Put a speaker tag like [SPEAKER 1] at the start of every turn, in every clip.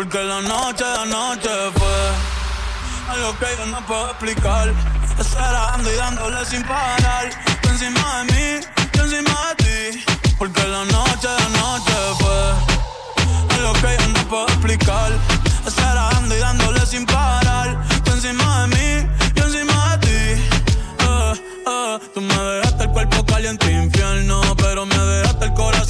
[SPEAKER 1] Porque la noche de anoche fue algo que yo no puedo explicar. Esperando y dándole sin parar. Tú encima de mí, yo encima de ti. Porque la noche de anoche fue algo que yo no puedo explicar. Esperando y dándole sin parar. Tú encima de mí, yo encima de ti. Eh, eh, tú me dejaste el cuerpo caliente infierno. Pero me dejaste el corazón.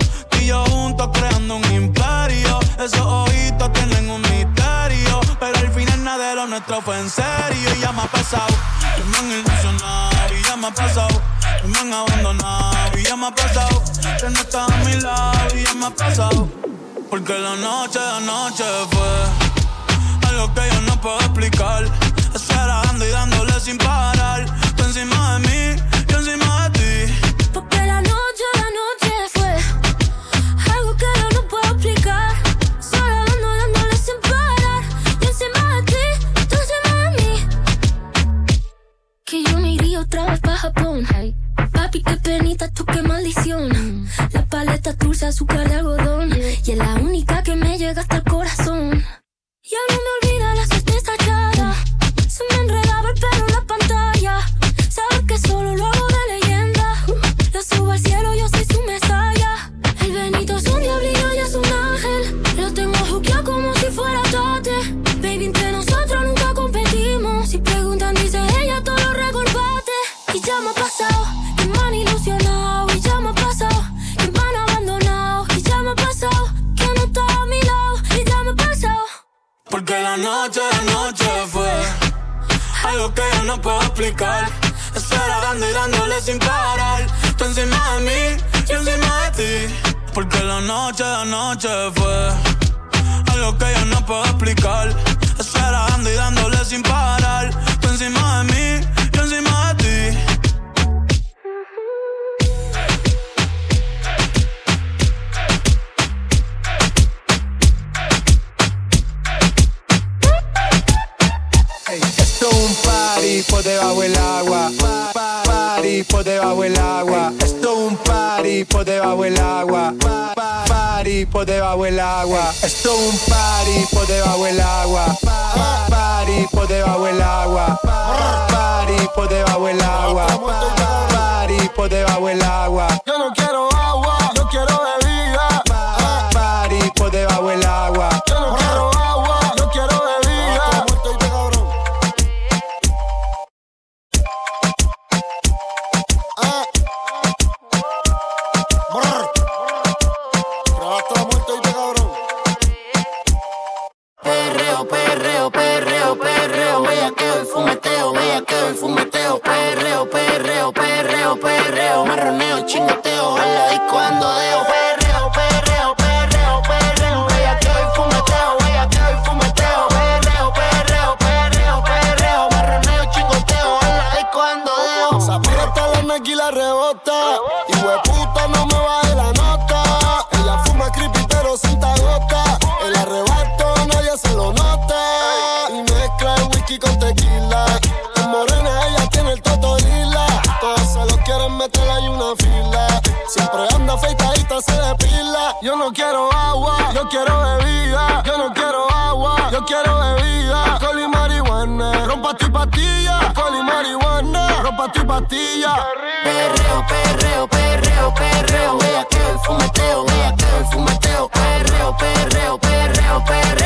[SPEAKER 1] Y yo juntos creando un imperio. Esos ojitos tienen un misterio. Pero al final nada de lo nuestro fue en serio. Y ya me ha pasado. Y me han ilusionado. Y ya me ha pasado. Me han abandonado. Y ya me ha pasado. Que no estás a mi lado. Y ya me ha pasado. Porque la noche de anoche fue algo que yo no puedo explicar. Esperando y dándole sin parar. Tú encima de mí, yo encima de ti.
[SPEAKER 2] Porque la noche, la noche
[SPEAKER 3] party por debajo del agua. Pa- Party por debajo del agua. Pa- Party por debajo del agua. Pa- Party por debajo del agua.
[SPEAKER 4] Yo no quiero agua, yo quiero bebida.
[SPEAKER 3] Pa- Party por debajo del agua.
[SPEAKER 4] Yo no quiero
[SPEAKER 5] perreo, marroneo, chingoteo, en la disco ando deo,
[SPEAKER 4] quiero bebida. Yo no quiero agua, yo quiero bebida. Alcohol y marihuana, rompa tu pastilla. Alcohol y marihuana, rompa tu pastilla.
[SPEAKER 5] Perreo, perreo, perreo, perreo, bellaqueo y fumeteo, bellaqueo y fumeteo, perreo, perreo, perreo, perreo,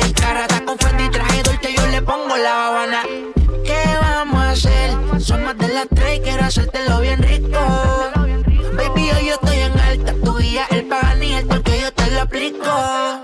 [SPEAKER 6] pantilares. Carata con Fendi, traje dulce, yo le pongo la habana. ¿Qué vamos a hacer? Son más de las tres, quiero hacértelo bien rico. Baby, hoy yo estoy en alta, tu guía, el pagan y el que yo te lo aplico.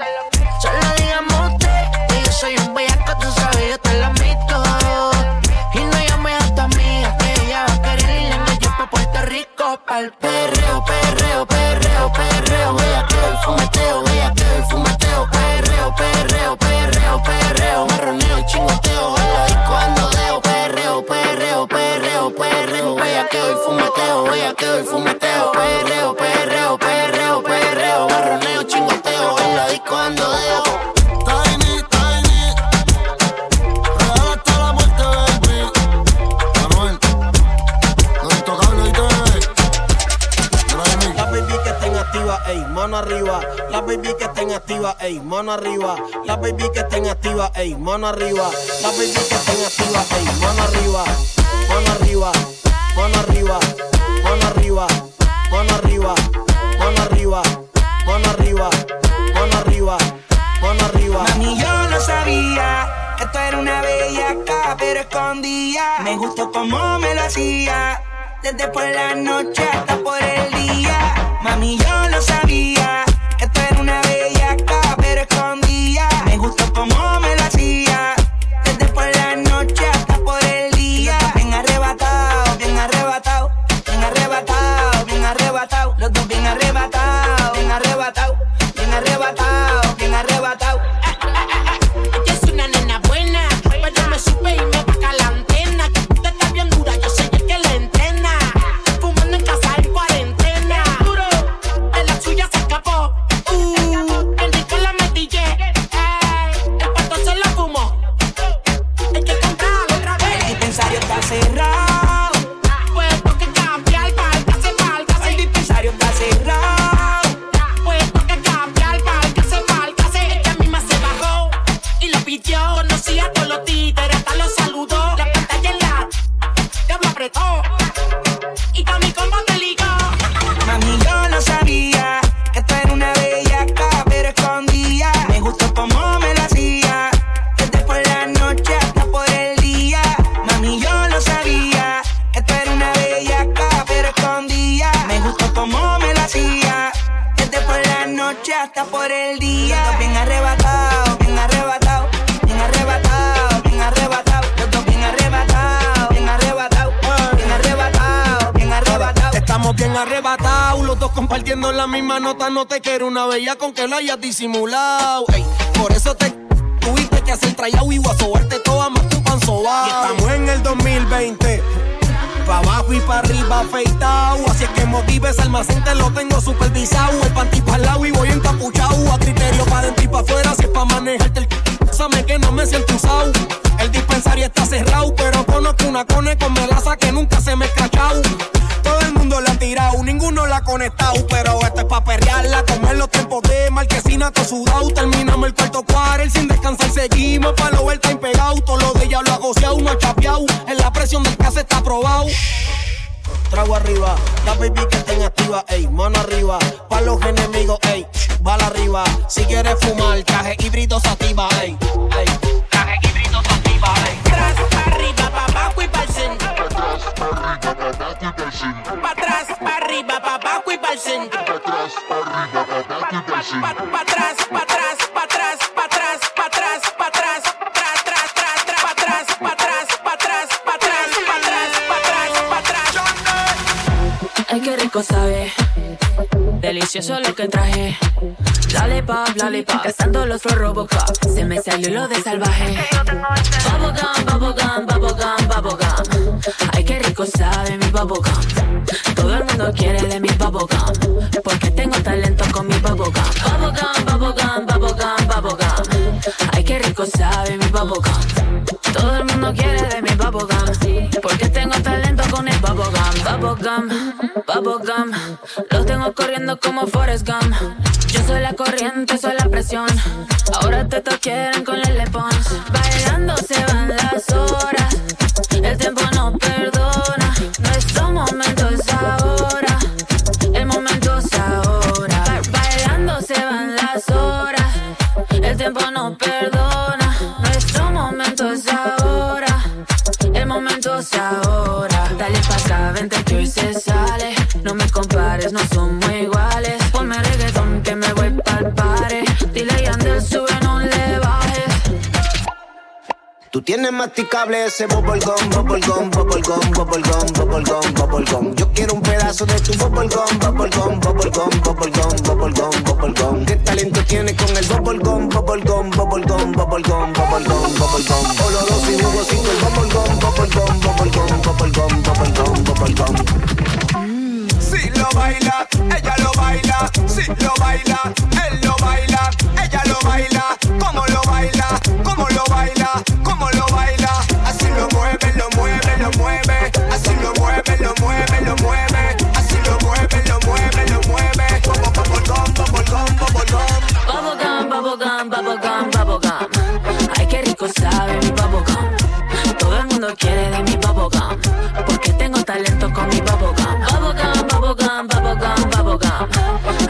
[SPEAKER 7] Arriba. La baby que estén activa, ey, mano arriba. La baby que estén activa, ey, mano arriba. Mano arriba, mano arriba, mano arriba, mano arriba, mano arriba, mano arriba, mano arriba, mano arriba.
[SPEAKER 6] Mami, yo no sabía que tú eras una bellaca, pero escondía. Me gustó como me lo hacía, desde por la noche hasta por el día. Mami, yo no sabía que tú eras una bellaca, escondía. Me gustó noche hasta por el día. Los dos bien arrebatado, bien arrebatado, bien arrebatado,
[SPEAKER 8] bien
[SPEAKER 6] arrebatado. Los dos bien arrebatado, bien arrebatado, bien arrebatado, bien arrebatado.
[SPEAKER 7] Estamos bien arrebatados, los dos compartiendo la misma nota. No te quiero una bella con que lo hayas disimulado. Ey, por eso te tuviste que hacer trayado y guasobarte toda más tu panzobao. Y estamos en el 2020. Pa' abajo y pa' arriba afeitado Así es que motives almacén te lo tengo supervisado El panty pa' lado y voy encapuchado A criterio pa' dentro y pa' afuera Si es pa' manejarte el Sabe que no me siento usado El dispensario está cerrado Pero conozco una cone con melaza que nunca se me ha escrachado todo el mundo la ha tirado, ninguno la ha conectado. Pero esto es pa' perrearla, comer los tiempos de marquesina, todo sudado. Terminamos el cuarto cuarel sin descansar, seguimos pa' lo time pegado. Todo lo de ella lo ha goceado, no ha chapeado. En la presión del caso está probado. Trago arriba, la baby que estén activa, ey, mano arriba. Pa' los enemigos, ey, bala arriba. Si quieres fumar, traje híbrido sativa, ey, ey. Traje híbrido sativa, ey.
[SPEAKER 8] Atrás, arriba, pa' abajo y pa'l centro. Pa' atrás, pa' arriba, pa' abajo y pa'l centro. Pa' atrás, pa' atrás, pa' atrás, pa' atrás, pa' atrás, pa' atrás, pa' atrás, tras, tras, tras, tras, pa' atrás, pa' atrás, pa' atrás, pa' atrás, pa' atrás, pa' atrás, pa' atrás.
[SPEAKER 9] Ay, qué rico sabe. Delicioso lo que traje. Lollipop, lollipop. Cazando los Flow Robocop. Se me salió lo de salvaje. Bubblegum, bubblegum, bubblegum, bubblegum. Ay, qué rico sabe mi bubblegum. Todo el mundo quiere de mi bubblegum. Porque tengo talento con mi bubblegum. Bubblegum, bubblegum, bubblegum, bubblegum. Ay, qué rico sabe mi bubblegum. Todo el mundo quiere de mi bubblegum. Porque tengo talento con el bubblegum. Bubblegum, bubblegum. Los tengo corriendo como Forrest Gump. Yo soy la corriente, soy la presión. Ahora te quieren con el Pons. Bailando se van las horas.
[SPEAKER 10] Tú tienes masticable ese bubblegum, bubblegum, bubblegum, bubblegum, bubblegum, bubblegum. Yo quiero un pedazo de tu bubblegum, bubblegum, bubblegum, bubblegum, bubblegum, bubblegum. ¿Qué talento tienes con el bubblegum, bubblegum, bubblegum, bubblegum, bubblegum, bubblegum? Oloroso y jugosito el bubblegum, bubblegum, bubblegum, bubblegum, bubblegum, bubblegum.
[SPEAKER 7] Si lo baila, ella lo baila. Si lo baila, él lo baila.
[SPEAKER 9] Quiere de mi bubblegum. Porque tengo talento con mi bubblegum. Bubblegum, bubblegum, bubblegum, bubblegum.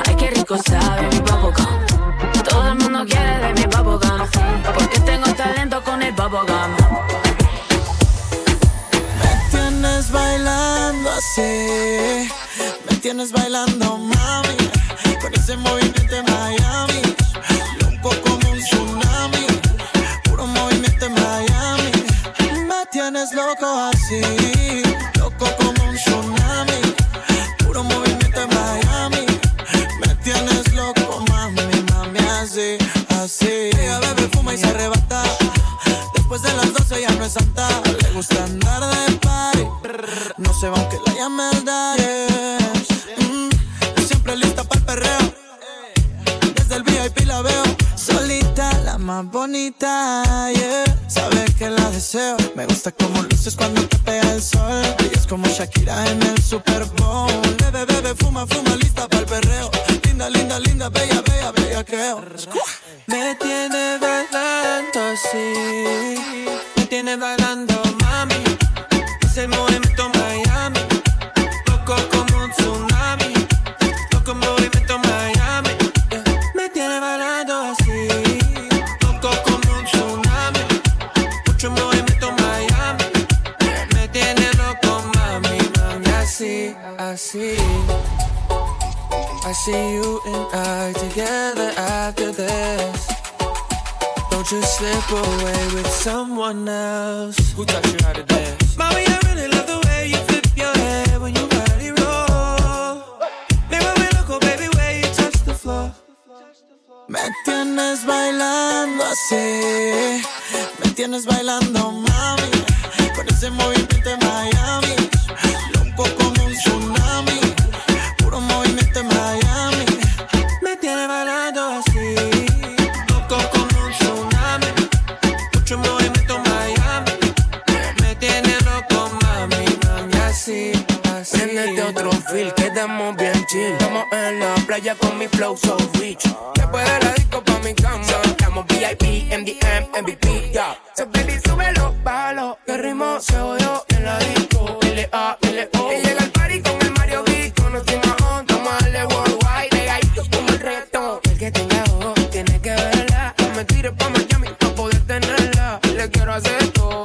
[SPEAKER 9] Ay, qué rico sabe mi bubblegum. Todo el mundo quiere de mi bubblegum. Porque tengo talento con el bubblegum.
[SPEAKER 11] Me tienes bailando así, me tienes bailando loco así, loco como un tsunami, puro movimiento en Miami, me tienes loco mami, mami así, así, ella bebe, fuma y se arrebata. Después de las 12 ya no es santa. Le gusta andar de party. No se va aunque la llame el daddy. Mm, Siempre lista para el perreo. Desde el VIP la veo. Solita, la más bonita. Me gusta como luces cuando te pega el sol. Es como Shakira en el Super Bowl. Bebe, bebe, fuma, fuma, lista para el perreo. Linda, linda, linda, bella, bella, bella, creo. Me tiene bailando así. Me tiene bailando, mami. See you and I together after this. Don't you slip away with someone else. Who taught you how to dance? Mommy, I really love the way you flip your hair when you body roll. Me vuelve loco, baby, way you touch the floor. Me tienes bailando así. Me tienes bailando, mami. Con ese movimiento en
[SPEAKER 12] quedamos bien chill. Estamos en la playa con mi flow so rich. Después de la disco pa' mi cama. Estamos VIP, MDM, MVP, ya. So baby, súbelo, bájalo. Que ritmo se oyó en la disco. L.A., L.O. Y llega el party con el Mario B. Conocimos a On, vamos a darle worldwide. Pegadito como el reggaetón. El que tenga ojo, tiene que verla. No me tires pa' Miami pa' poder tenerla. Le quiero hacer todo.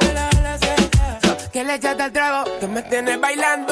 [SPEAKER 12] Que le echaste al trago, que me tienes bailando,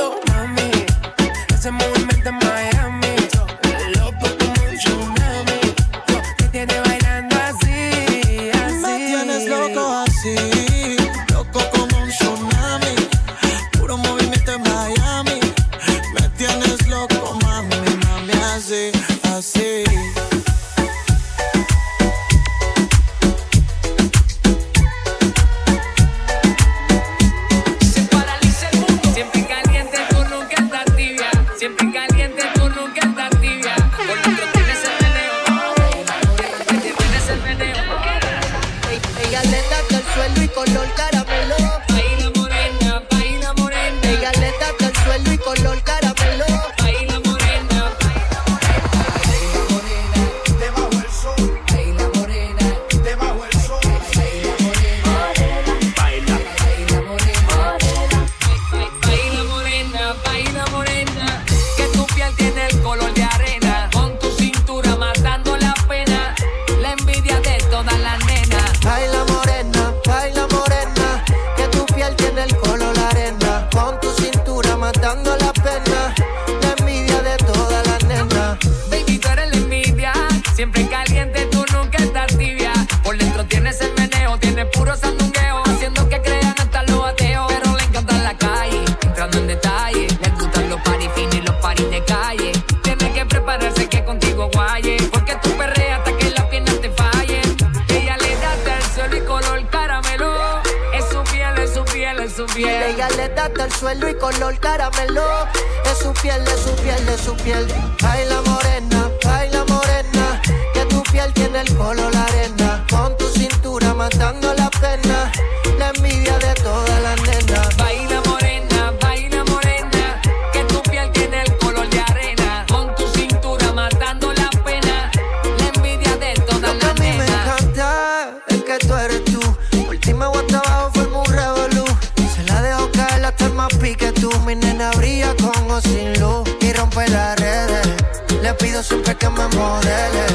[SPEAKER 2] suelo y color caramelo.
[SPEAKER 13] Es su piel, es su piel, es su piel.
[SPEAKER 2] Baila morena, baila morena. Que tu piel tiene el color la arena. Con tu cintura matando la
[SPEAKER 13] que
[SPEAKER 2] me modele.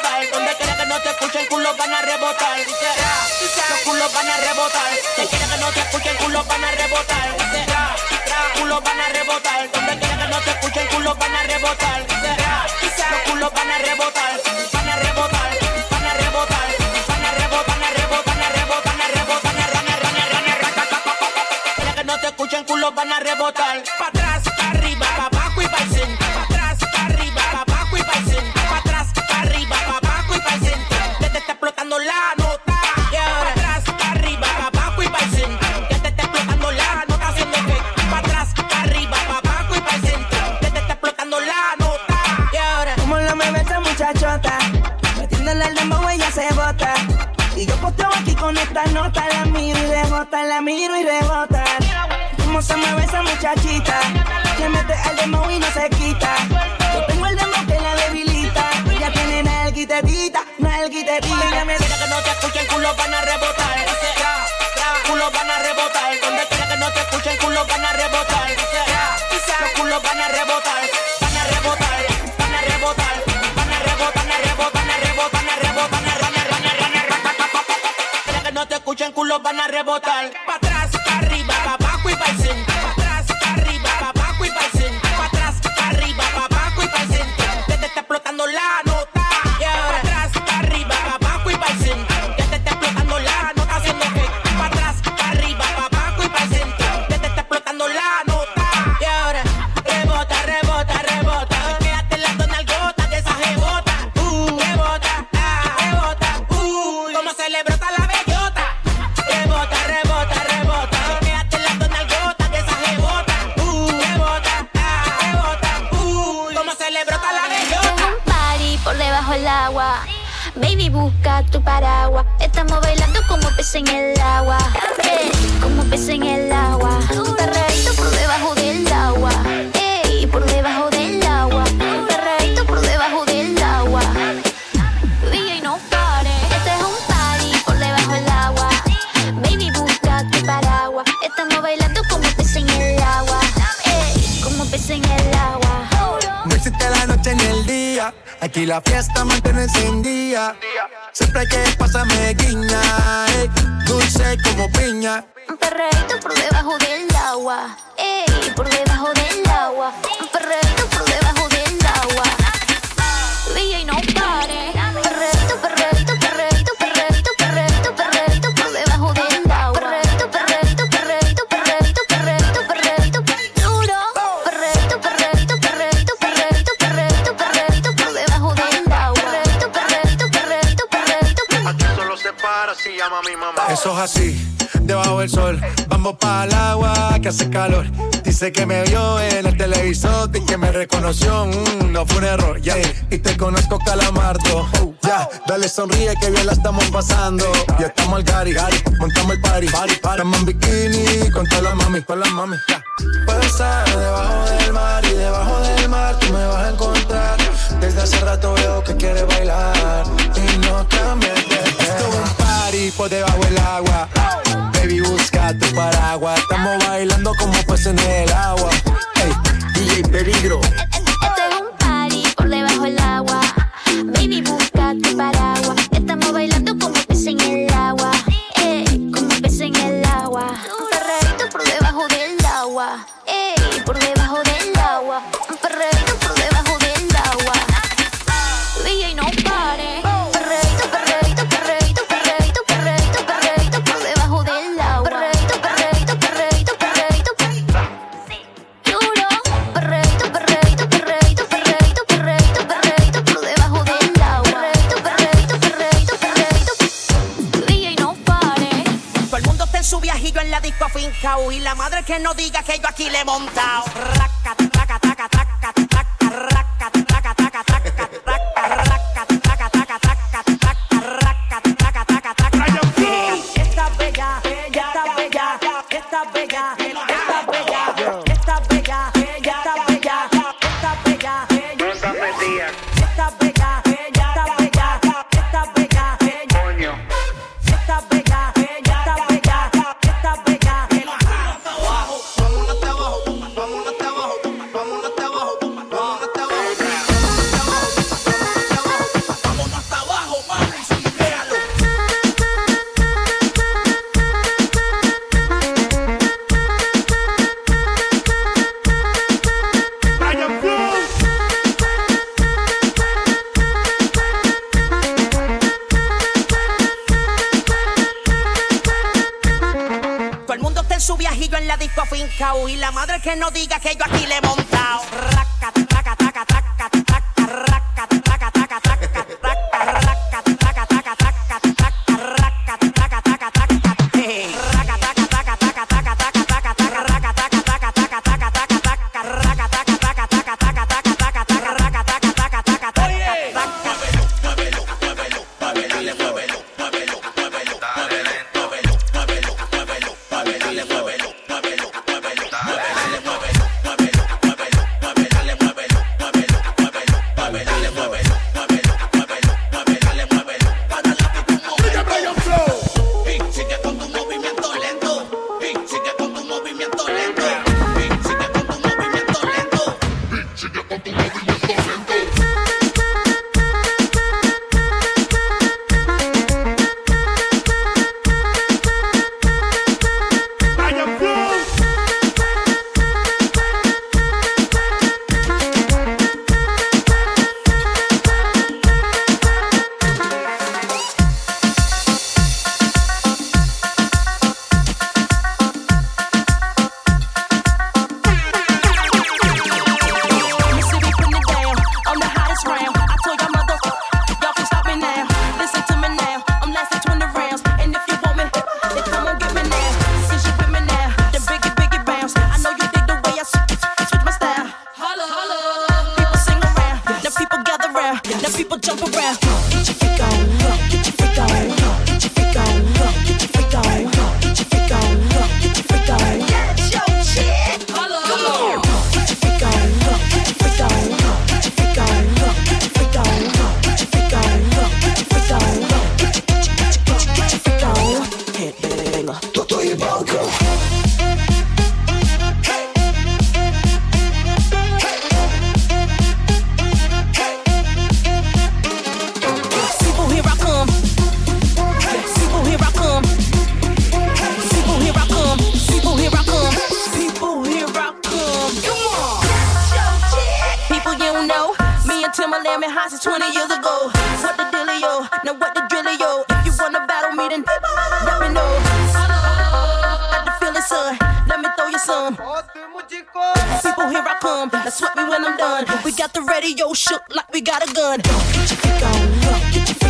[SPEAKER 8] Rebotar. Donde quiera que no te escuchen, culos van a rebotar. Los culos van a rebotar. Donde quiera que no te escuchen, culos van a rebotar. Culos van a rebotar. Donde quiera que no te culos van a rebotar. Los culos van a rebotar. Van a rebotar. Van a rebotar. Van a rebotar. Van a rebotar. Van a rebotar. Van a rebotar. Van a rebotar. Quiera que no te escuchen, culos van a rebotar. Pa' atrás, pa'
[SPEAKER 6] se mueve esa muchachita, que mete al dembow y no se quita. Yo tengo el dembow que la debilita, ella tiene nalguitetita, nalguitetita. Ella me
[SPEAKER 8] quiera que no te escuchen, culos van a rebotar. Tra, tra, Culos van a rebotar. Donde quiera que no te escuchen, culos van a rebotar. Tra, Los culos van a rebotar. Van a rebotar. Van a rebotar. Van a rebotar. Van a rebotar. Van a rebotar. Van a rebotar. Van a rebotar. Quiera que no te escuchen, culos van a rebotar. Pa' atrás,
[SPEAKER 3] Eso es así, debajo del sol. Vamos para el agua que hace calor. Dice que me vio en el televisor y que me reconoció. Mm, no fue un error, ya. Y te conozco, calamardo. Ya, dale sonríe que bien la estamos pasando. Ya estamos al gari, montamos el party. party, Estamos en bikini con todas las mami, con las mami. Ya. Puedo estar debajo del mar y debajo del mar tú me vas a encontrar. Desde hace rato veo que quieres bailar y no cambies de party por debajo del agua. Baby, busca tu paraguas. Estamos bailando como pues en el agua. Ey, DJ Peligro.
[SPEAKER 14] Este es un party por debajo del agua. Baby, busca tu paraguas.
[SPEAKER 8] Que no diga que yo aquí le he montado
[SPEAKER 15] gotta sweat me when I'm done. We got the radio shook like we got a gun. Get your freak on, get your freak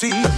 [SPEAKER 16] see.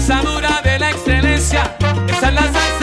[SPEAKER 17] Salsa
[SPEAKER 1] dura de la excelencia. Esa es la salsa